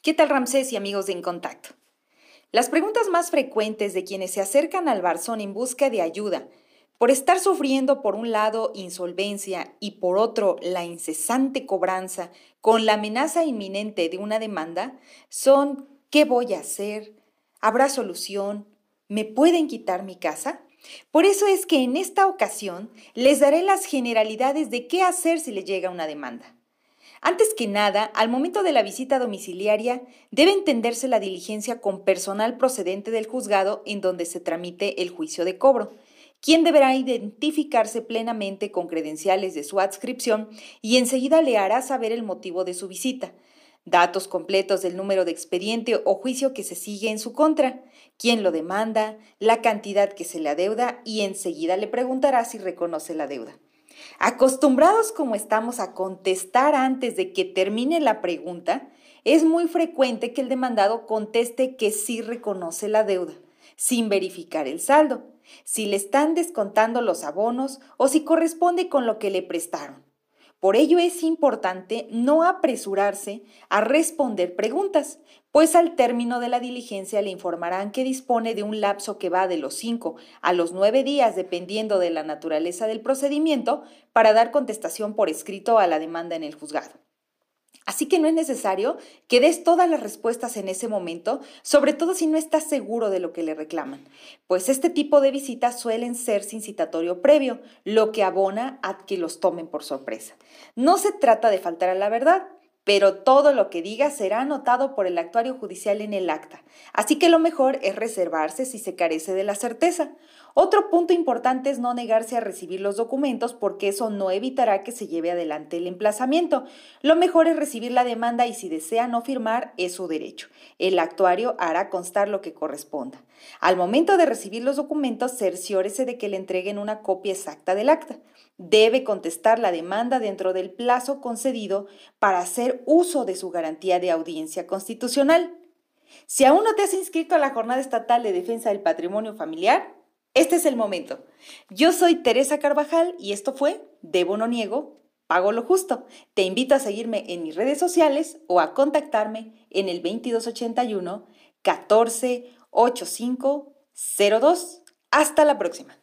¿Qué tal Ramsés y amigos de En Contacto? Las preguntas más frecuentes de quienes se acercan al Barzón en busca de ayuda, por estar sufriendo por un lado insolvencia y por otro la incesante cobranza con la amenaza inminente de una demanda, son ¿qué voy a hacer? ¿Habrá solución? ¿Me pueden quitar mi casa? Por eso es que en esta ocasión les daré las generalidades de qué hacer si le llega una demanda. Antes que nada, al momento de la visita domiciliaria, debe entenderse la diligencia con personal procedente del juzgado en donde se tramite el juicio de cobro, quien deberá identificarse plenamente con credenciales de su adscripción y enseguida le hará saber el motivo de su visita, datos completos del número de expediente o juicio que se sigue en su contra, quién lo demanda, la cantidad que se le adeuda y enseguida le preguntará si reconoce la deuda. Acostumbrados como estamos a contestar antes de que termine la pregunta, es muy frecuente que el demandado conteste que sí reconoce la deuda, sin verificar el saldo, si le están descontando los abonos o si corresponde con lo que le prestaron. Por ello es importante no apresurarse a responder preguntas, pues al término de la diligencia le informarán que dispone de un lapso que va de los 5 a los 9 días, dependiendo de la naturaleza del procedimiento, para dar contestación por escrito a la demanda en el juzgado. Así que no es necesario que des todas las respuestas en ese momento, sobre todo si no estás seguro de lo que le reclaman, pues este tipo de visitas suelen ser sin citatorio previo, lo que abona a que los tomen por sorpresa. No se trata de faltar a la verdad, pero todo lo que diga será anotado por el actuario judicial en el acta, así que lo mejor es reservarse si se carece de la certeza. Otro punto importante es no negarse a recibir los documentos porque eso no evitará que se lleve adelante el emplazamiento. Lo mejor es recibir la demanda y si desea no firmar es su derecho. El actuario hará constar lo que corresponda. Al momento de recibir los documentos, cerciórese de que le entreguen una copia exacta del acta debe contestar la demanda dentro del plazo concedido para hacer uso de su garantía de audiencia constitucional. Si aún no te has inscrito a la Jornada Estatal de Defensa del Patrimonio Familiar, este es el momento. Yo soy Teresa Carvajal y esto fue Debo no niego, pago lo justo. Te invito a seguirme en mis redes sociales o a contactarme en el 2281 148502. Hasta la próxima.